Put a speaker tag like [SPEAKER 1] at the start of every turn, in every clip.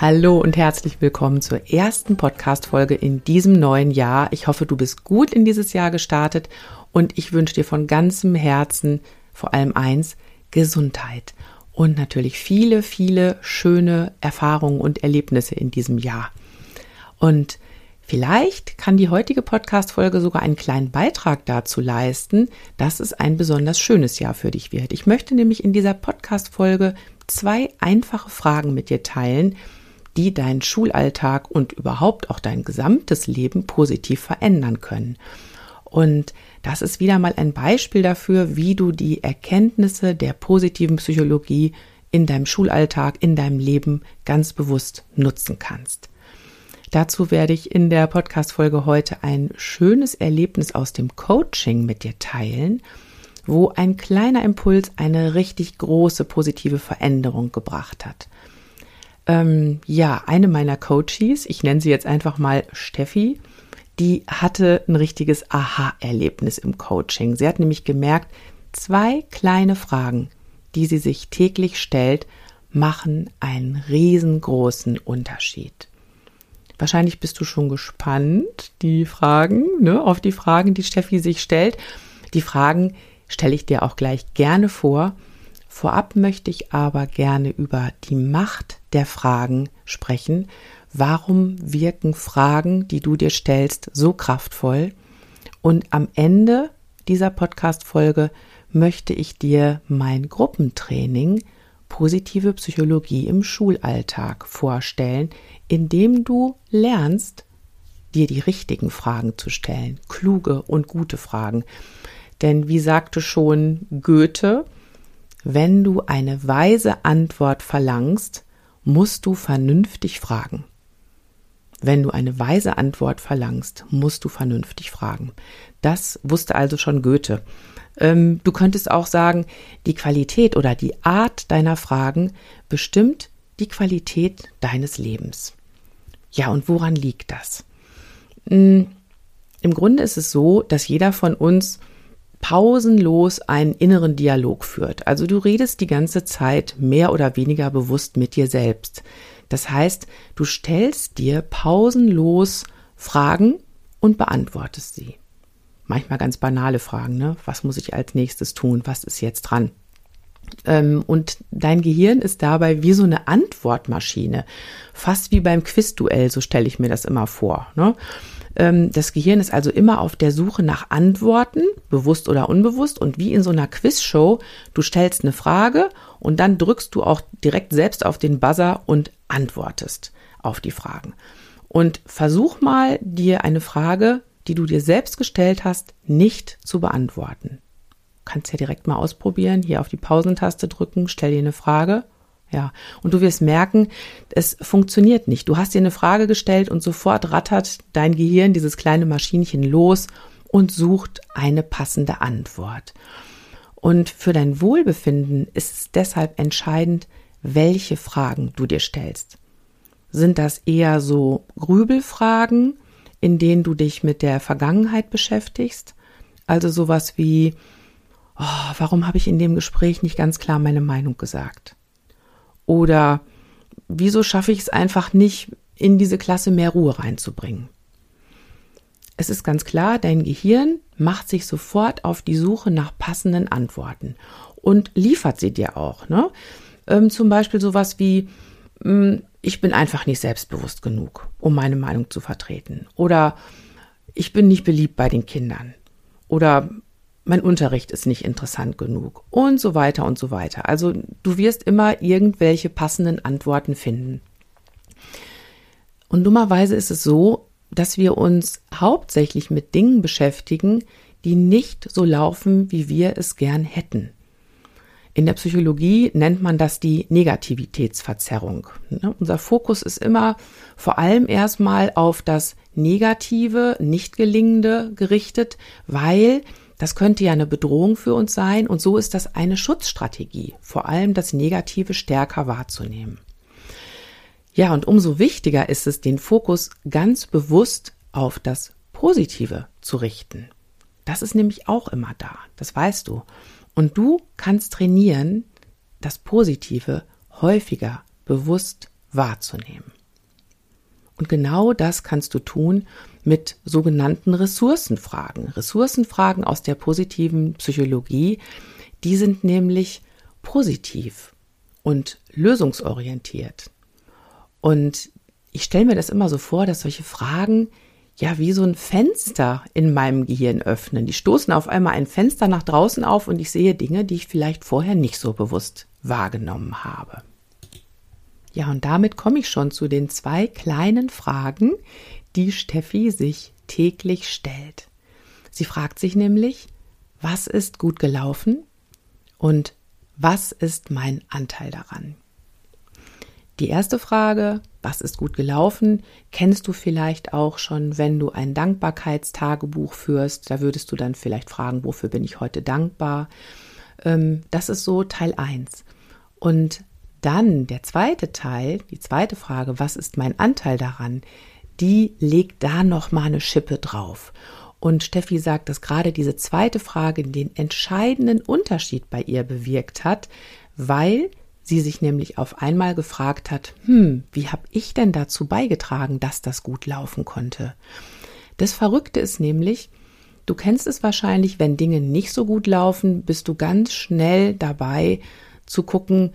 [SPEAKER 1] Hallo und herzlich willkommen zur ersten Podcast-Folge in diesem neuen Jahr. Ich hoffe, du bist gut in dieses Jahr gestartet und ich wünsche dir von ganzem Herzen vor allem eins, Gesundheit und natürlich viele, viele schöne Erfahrungen und Erlebnisse in diesem Jahr. Und Vielleicht kann die heutige Podcast-Folge sogar einen kleinen Beitrag dazu leisten, dass es ein besonders schönes Jahr für dich wird. Ich möchte nämlich in dieser Podcast-Folge zwei einfache Fragen mit dir teilen, die deinen Schulalltag und überhaupt auch dein gesamtes Leben positiv verändern können. Und das ist wieder mal ein Beispiel dafür, wie du die Erkenntnisse der positiven Psychologie in deinem Schulalltag, in deinem Leben ganz bewusst nutzen kannst. Dazu werde ich in der Podcast-Folge heute ein schönes Erlebnis aus dem Coaching mit dir teilen, wo ein kleiner Impuls eine richtig große positive Veränderung gebracht hat. Ähm, ja, eine meiner Coaches, ich nenne sie jetzt einfach mal Steffi, die hatte ein richtiges Aha-Erlebnis im Coaching. Sie hat nämlich gemerkt, zwei kleine Fragen, die sie sich täglich stellt, machen einen riesengroßen Unterschied. Wahrscheinlich bist du schon gespannt, die Fragen, ne, auf die Fragen, die Steffi sich stellt. Die Fragen stelle ich dir auch gleich gerne vor. Vorab möchte ich aber gerne über die Macht der Fragen sprechen. Warum wirken Fragen, die du dir stellst, so kraftvoll? Und am Ende dieser Podcast-Folge möchte ich dir mein Gruppentraining positive Psychologie im Schulalltag vorstellen, indem du lernst, dir die richtigen Fragen zu stellen, kluge und gute Fragen. Denn wie sagte schon Goethe, wenn du eine weise Antwort verlangst, musst du vernünftig fragen. Wenn du eine weise Antwort verlangst, musst du vernünftig fragen. Das wusste also schon Goethe. Ähm, du könntest auch sagen, die Qualität oder die Art deiner Fragen bestimmt die Qualität deines Lebens. Ja, und woran liegt das? Hm, Im Grunde ist es so, dass jeder von uns pausenlos einen inneren Dialog führt. Also du redest die ganze Zeit mehr oder weniger bewusst mit dir selbst. Das heißt, du stellst dir pausenlos Fragen und beantwortest sie manchmal ganz banale Fragen, ne? Was muss ich als nächstes tun? Was ist jetzt dran? Ähm, und dein Gehirn ist dabei wie so eine Antwortmaschine. Fast wie beim Quizduell, so stelle ich mir das immer vor. Ne? Ähm, das Gehirn ist also immer auf der Suche nach Antworten, bewusst oder unbewusst. Und wie in so einer Quizshow, du stellst eine Frage und dann drückst du auch direkt selbst auf den Buzzer und antwortest auf die Fragen. Und versuch mal, dir eine Frage die du dir selbst gestellt hast, nicht zu beantworten. Kannst ja direkt mal ausprobieren, hier auf die Pausentaste drücken, stell dir eine Frage. Ja, und du wirst merken, es funktioniert nicht. Du hast dir eine Frage gestellt und sofort rattert dein Gehirn, dieses kleine Maschinchen los und sucht eine passende Antwort. Und für dein Wohlbefinden ist es deshalb entscheidend, welche Fragen du dir stellst. Sind das eher so Grübelfragen, in denen du dich mit der Vergangenheit beschäftigst. Also sowas wie, oh, warum habe ich in dem Gespräch nicht ganz klar meine Meinung gesagt? Oder wieso schaffe ich es einfach nicht, in diese Klasse mehr Ruhe reinzubringen? Es ist ganz klar, dein Gehirn macht sich sofort auf die Suche nach passenden Antworten und liefert sie dir auch. Ne? Ähm, zum Beispiel sowas wie, hm, ich bin einfach nicht selbstbewusst genug, um meine Meinung zu vertreten. Oder ich bin nicht beliebt bei den Kindern. oder mein Unterricht ist nicht interessant genug und so weiter und so weiter. Also du wirst immer irgendwelche passenden Antworten finden. Und dummerweise ist es so, dass wir uns hauptsächlich mit Dingen beschäftigen, die nicht so laufen, wie wir es gern hätten. In der Psychologie nennt man das die Negativitätsverzerrung. Ne, unser Fokus ist immer vor allem erstmal auf das Negative, nicht gelingende gerichtet, weil das könnte ja eine Bedrohung für uns sein und so ist das eine Schutzstrategie, vor allem das Negative stärker wahrzunehmen. Ja, und umso wichtiger ist es, den Fokus ganz bewusst auf das Positive zu richten. Das ist nämlich auch immer da, das weißt du. Und du kannst trainieren, das Positive häufiger bewusst wahrzunehmen. Und genau das kannst du tun mit sogenannten Ressourcenfragen. Ressourcenfragen aus der positiven Psychologie, die sind nämlich positiv und lösungsorientiert. Und ich stelle mir das immer so vor, dass solche Fragen ja wie so ein Fenster in meinem Gehirn öffnen. Die stoßen auf einmal ein Fenster nach draußen auf und ich sehe Dinge, die ich vielleicht vorher nicht so bewusst wahrgenommen habe. Ja, und damit komme ich schon zu den zwei kleinen Fragen, die Steffi sich täglich stellt. Sie fragt sich nämlich, was ist gut gelaufen und was ist mein Anteil daran? Die erste Frage, was ist gut gelaufen, kennst du vielleicht auch schon, wenn du ein Dankbarkeitstagebuch führst. Da würdest du dann vielleicht fragen, wofür bin ich heute dankbar? Ähm, das ist so Teil 1. Und dann der zweite Teil, die zweite Frage, was ist mein Anteil daran? Die legt da noch mal eine Schippe drauf. Und Steffi sagt, dass gerade diese zweite Frage den entscheidenden Unterschied bei ihr bewirkt hat, weil sie sich nämlich auf einmal gefragt hat, hm, wie habe ich denn dazu beigetragen, dass das gut laufen konnte? Das Verrückte ist nämlich, du kennst es wahrscheinlich, wenn Dinge nicht so gut laufen, bist du ganz schnell dabei zu gucken,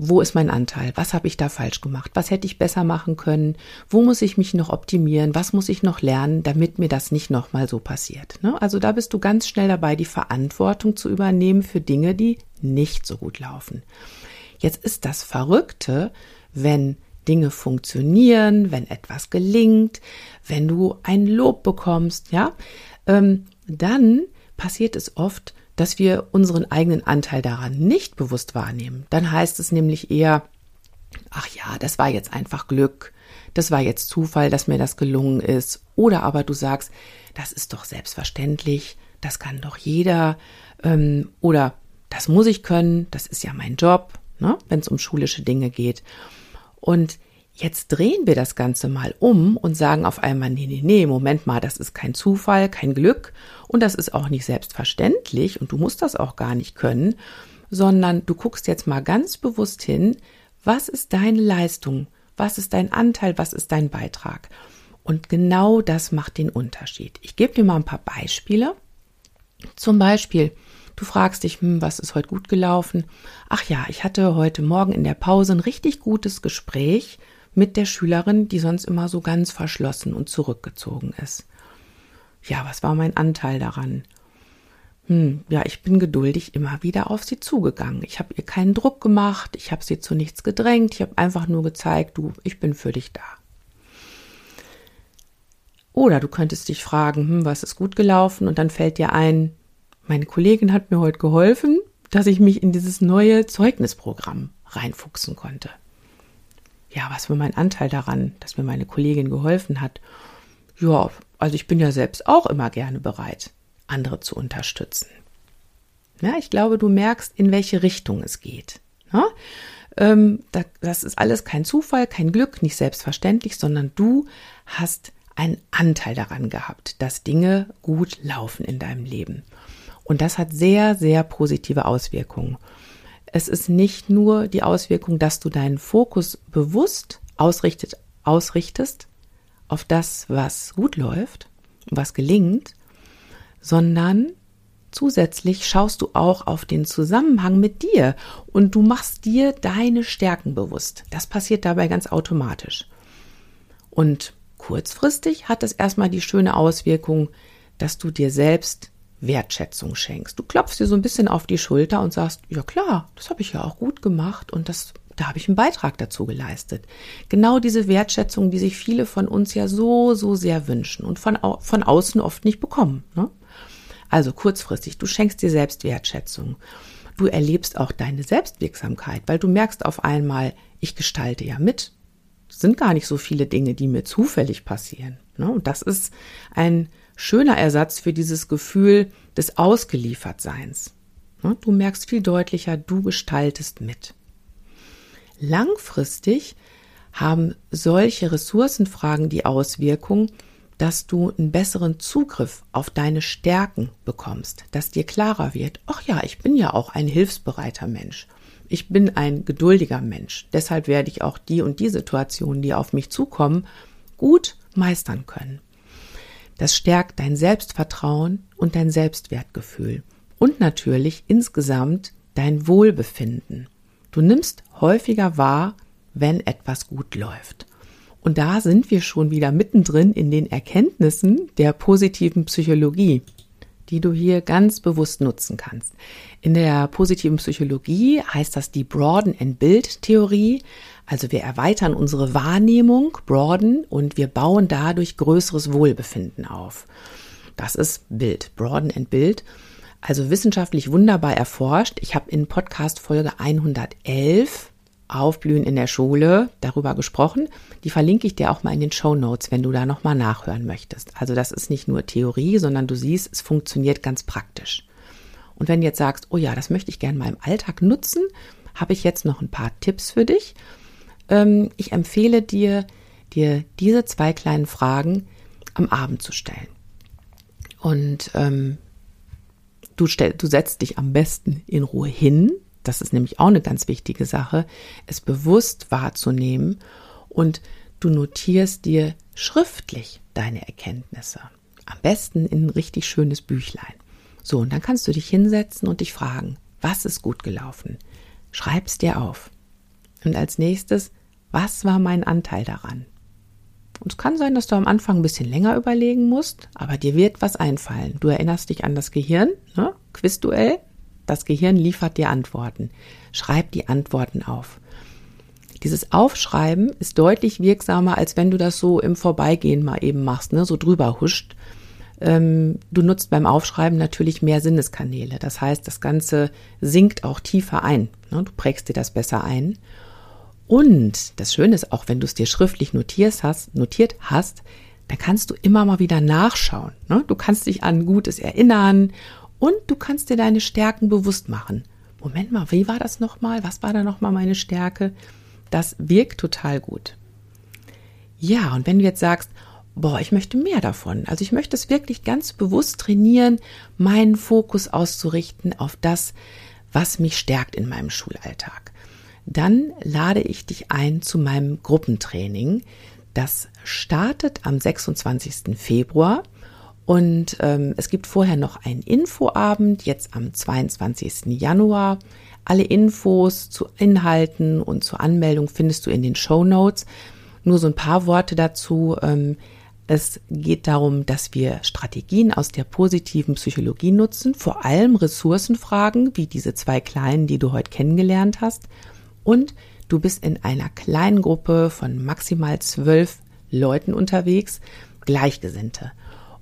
[SPEAKER 1] wo ist mein Anteil? Was habe ich da falsch gemacht? Was hätte ich besser machen können? Wo muss ich mich noch optimieren? Was muss ich noch lernen, damit mir das nicht nochmal so passiert? Ne? Also da bist du ganz schnell dabei, die Verantwortung zu übernehmen für Dinge, die nicht so gut laufen. Jetzt ist das Verrückte, wenn Dinge funktionieren, wenn etwas gelingt, wenn du ein Lob bekommst, ja, ähm, dann passiert es oft, dass wir unseren eigenen Anteil daran nicht bewusst wahrnehmen. Dann heißt es nämlich eher, ach ja, das war jetzt einfach Glück, das war jetzt Zufall, dass mir das gelungen ist. Oder aber du sagst, das ist doch selbstverständlich, das kann doch jeder. Ähm, oder das muss ich können, das ist ja mein Job ne, wenn es um schulische Dinge geht. Und jetzt drehen wir das Ganze mal um und sagen auf einmal, nee, nee, nee, Moment mal, das ist kein Zufall, kein Glück und das ist auch nicht selbstverständlich und du musst das auch gar nicht können, sondern du guckst jetzt mal ganz bewusst hin, was ist deine Leistung, was ist dein Anteil, was ist dein Beitrag. Und genau das macht den Unterschied. Ich gebe dir mal ein paar Beispiele. Zum Beispiel, Du fragst dich, hm, was ist heute gut gelaufen? Ach ja, ich hatte heute Morgen in der Pause ein richtig gutes Gespräch mit der Schülerin, die sonst immer so ganz verschlossen und zurückgezogen ist. Ja, was war mein Anteil daran? Hm, ja, ich bin geduldig immer wieder auf sie zugegangen. Ich habe ihr keinen Druck gemacht, ich habe sie zu nichts gedrängt, ich habe einfach nur gezeigt, du, ich bin für dich da. Oder du könntest dich fragen, hm, was ist gut gelaufen? Und dann fällt dir ein, meine Kollegin hat mir heute geholfen, dass ich mich in dieses neue Zeugnisprogramm reinfuchsen konnte. Ja, was war mein Anteil daran, dass mir meine Kollegin geholfen hat? Ja, also ich bin ja selbst auch immer gerne bereit, andere zu unterstützen. Ja, ich glaube, du merkst, in welche Richtung es geht. Ja? Ähm, das ist alles kein Zufall, kein Glück, nicht selbstverständlich, sondern du hast einen Anteil daran gehabt, dass Dinge gut laufen in deinem Leben. Und das hat sehr, sehr positive Auswirkungen. Es ist nicht nur die Auswirkung, dass du deinen Fokus bewusst ausrichtet, ausrichtest auf das, was gut läuft, was gelingt, sondern zusätzlich schaust du auch auf den Zusammenhang mit dir und du machst dir deine Stärken bewusst. Das passiert dabei ganz automatisch. Und kurzfristig hat es erstmal die schöne Auswirkung, dass du dir selbst Wertschätzung schenkst. Du klopfst dir so ein bisschen auf die Schulter und sagst, ja klar, das habe ich ja auch gut gemacht und das, da habe ich einen Beitrag dazu geleistet. Genau diese Wertschätzung, die sich viele von uns ja so, so sehr wünschen und von, von außen oft nicht bekommen. Ne? Also kurzfristig, du schenkst dir selbst Wertschätzung. Du erlebst auch deine Selbstwirksamkeit, weil du merkst auf einmal, ich gestalte ja mit. Es sind gar nicht so viele Dinge, die mir zufällig passieren. Ne? Und das ist ein schöner Ersatz für dieses Gefühl des Ausgeliefertseins. Ne? Du merkst viel deutlicher, du gestaltest mit. Langfristig haben solche Ressourcenfragen die Auswirkung, dass du einen besseren Zugriff auf deine Stärken bekommst, dass dir klarer wird, ach ja, ich bin ja auch ein hilfsbereiter Mensch. Ich bin ein geduldiger Mensch. Deshalb werde ich auch die und die Situationen, die auf mich zukommen, gut meistern können. Das stärkt dein Selbstvertrauen und dein Selbstwertgefühl und natürlich insgesamt dein Wohlbefinden. Du nimmst häufiger wahr, wenn etwas gut läuft. Und da sind wir schon wieder mittendrin in den Erkenntnissen der positiven Psychologie, die du hier ganz bewusst nutzen kannst. In der positiven Psychologie heißt das die Broaden and Build Theorie. Also wir erweitern unsere Wahrnehmung, broaden und wir bauen dadurch größeres Wohlbefinden auf. Das ist Bild, Broaden and Build. Also wissenschaftlich wunderbar erforscht. Ich habe in Podcast Folge 111 Aufblühen in der Schule darüber gesprochen. Die verlinke ich dir auch mal in den Show Notes, wenn du da nochmal nachhören möchtest. Also das ist nicht nur Theorie, sondern du siehst, es funktioniert ganz praktisch. Und wenn du jetzt sagst, oh ja, das möchte ich gerne mal im Alltag nutzen, habe ich jetzt noch ein paar Tipps für dich. Ähm, ich empfehle dir, dir diese zwei kleinen Fragen am Abend zu stellen. Und ähm, du, stell, du setzt dich am besten in Ruhe hin, das ist nämlich auch eine ganz wichtige Sache, es bewusst wahrzunehmen und du notierst dir schriftlich deine Erkenntnisse. Am besten in ein richtig schönes Büchlein. So, und dann kannst du dich hinsetzen und dich fragen, was ist gut gelaufen? Schreib's dir auf. Und als nächstes, was war mein Anteil daran? Und es kann sein, dass du am Anfang ein bisschen länger überlegen musst, aber dir wird was einfallen. Du erinnerst dich an das Gehirn, ne? Quizduell. Das Gehirn liefert dir Antworten. Schreib die Antworten auf. Dieses Aufschreiben ist deutlich wirksamer, als wenn du das so im Vorbeigehen mal eben machst, ne? so drüber huscht. Ähm, du nutzt beim Aufschreiben natürlich mehr Sinneskanäle. Das heißt, das Ganze sinkt auch tiefer ein. Ne? Du prägst dir das besser ein. Und das Schöne ist auch, wenn du es dir schriftlich notiert hast, notiert hast, dann kannst du immer mal wieder nachschauen. Ne? Du kannst dich an Gutes erinnern und du kannst dir deine Stärken bewusst machen. Moment mal, wie war das nochmal? Was war da nochmal meine Stärke? Das wirkt total gut. Ja, und wenn du jetzt sagst, boah, ich möchte mehr davon. Also ich möchte es wirklich ganz bewusst trainieren, meinen Fokus auszurichten auf das, was mich stärkt in meinem Schulalltag. Dann lade ich dich ein zu meinem Gruppentraining. Das startet am 26. Februar und ähm, es gibt vorher noch einen Infoabend, jetzt am 22. Januar. Alle Infos zu Inhalten und zur Anmeldung findest du in den Show Notes. Nur so ein paar Worte dazu. Ähm, es geht darum, dass wir Strategien aus der positiven Psychologie nutzen, vor allem Ressourcenfragen, wie diese zwei kleinen, die du heute kennengelernt hast. Und du bist in einer kleinen Gruppe von maximal zwölf Leuten unterwegs, Gleichgesinnte.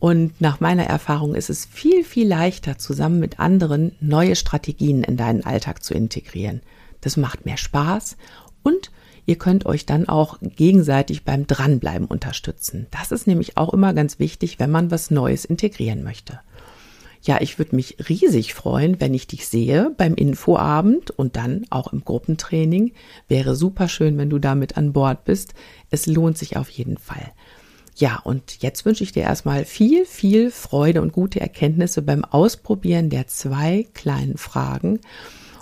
[SPEAKER 1] Und nach meiner Erfahrung ist es viel, viel leichter, zusammen mit anderen neue Strategien in deinen Alltag zu integrieren. Das macht mehr Spaß und ihr könnt euch dann auch gegenseitig beim Dranbleiben unterstützen. Das ist nämlich auch immer ganz wichtig, wenn man was Neues integrieren möchte. Ja, ich würde mich riesig freuen, wenn ich dich sehe beim Infoabend und dann auch im Gruppentraining. Wäre super schön, wenn du damit an Bord bist. Es lohnt sich auf jeden Fall. Ja, und jetzt wünsche ich dir erstmal viel, viel Freude und gute Erkenntnisse beim Ausprobieren der zwei kleinen Fragen.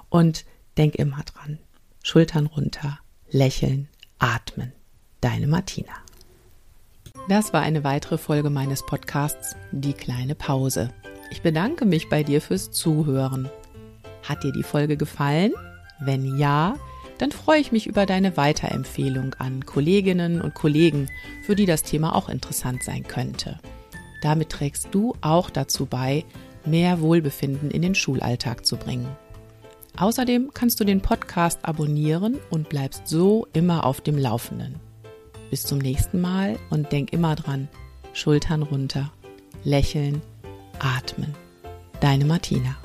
[SPEAKER 1] Und denk immer dran. Schultern runter, lächeln, atmen. Deine Martina. Das war eine weitere Folge meines Podcasts Die kleine Pause. Ich bedanke mich bei dir fürs Zuhören. Hat dir die Folge gefallen? Wenn ja, dann freue ich mich über deine Weiterempfehlung an Kolleginnen und Kollegen, für die das Thema auch interessant sein könnte. Damit trägst du auch dazu bei, mehr Wohlbefinden in den Schulalltag zu bringen. Außerdem kannst du den Podcast abonnieren und bleibst so immer auf dem Laufenden. Bis zum nächsten Mal und denk immer dran, Schultern runter, lächeln, atmen. Deine Martina.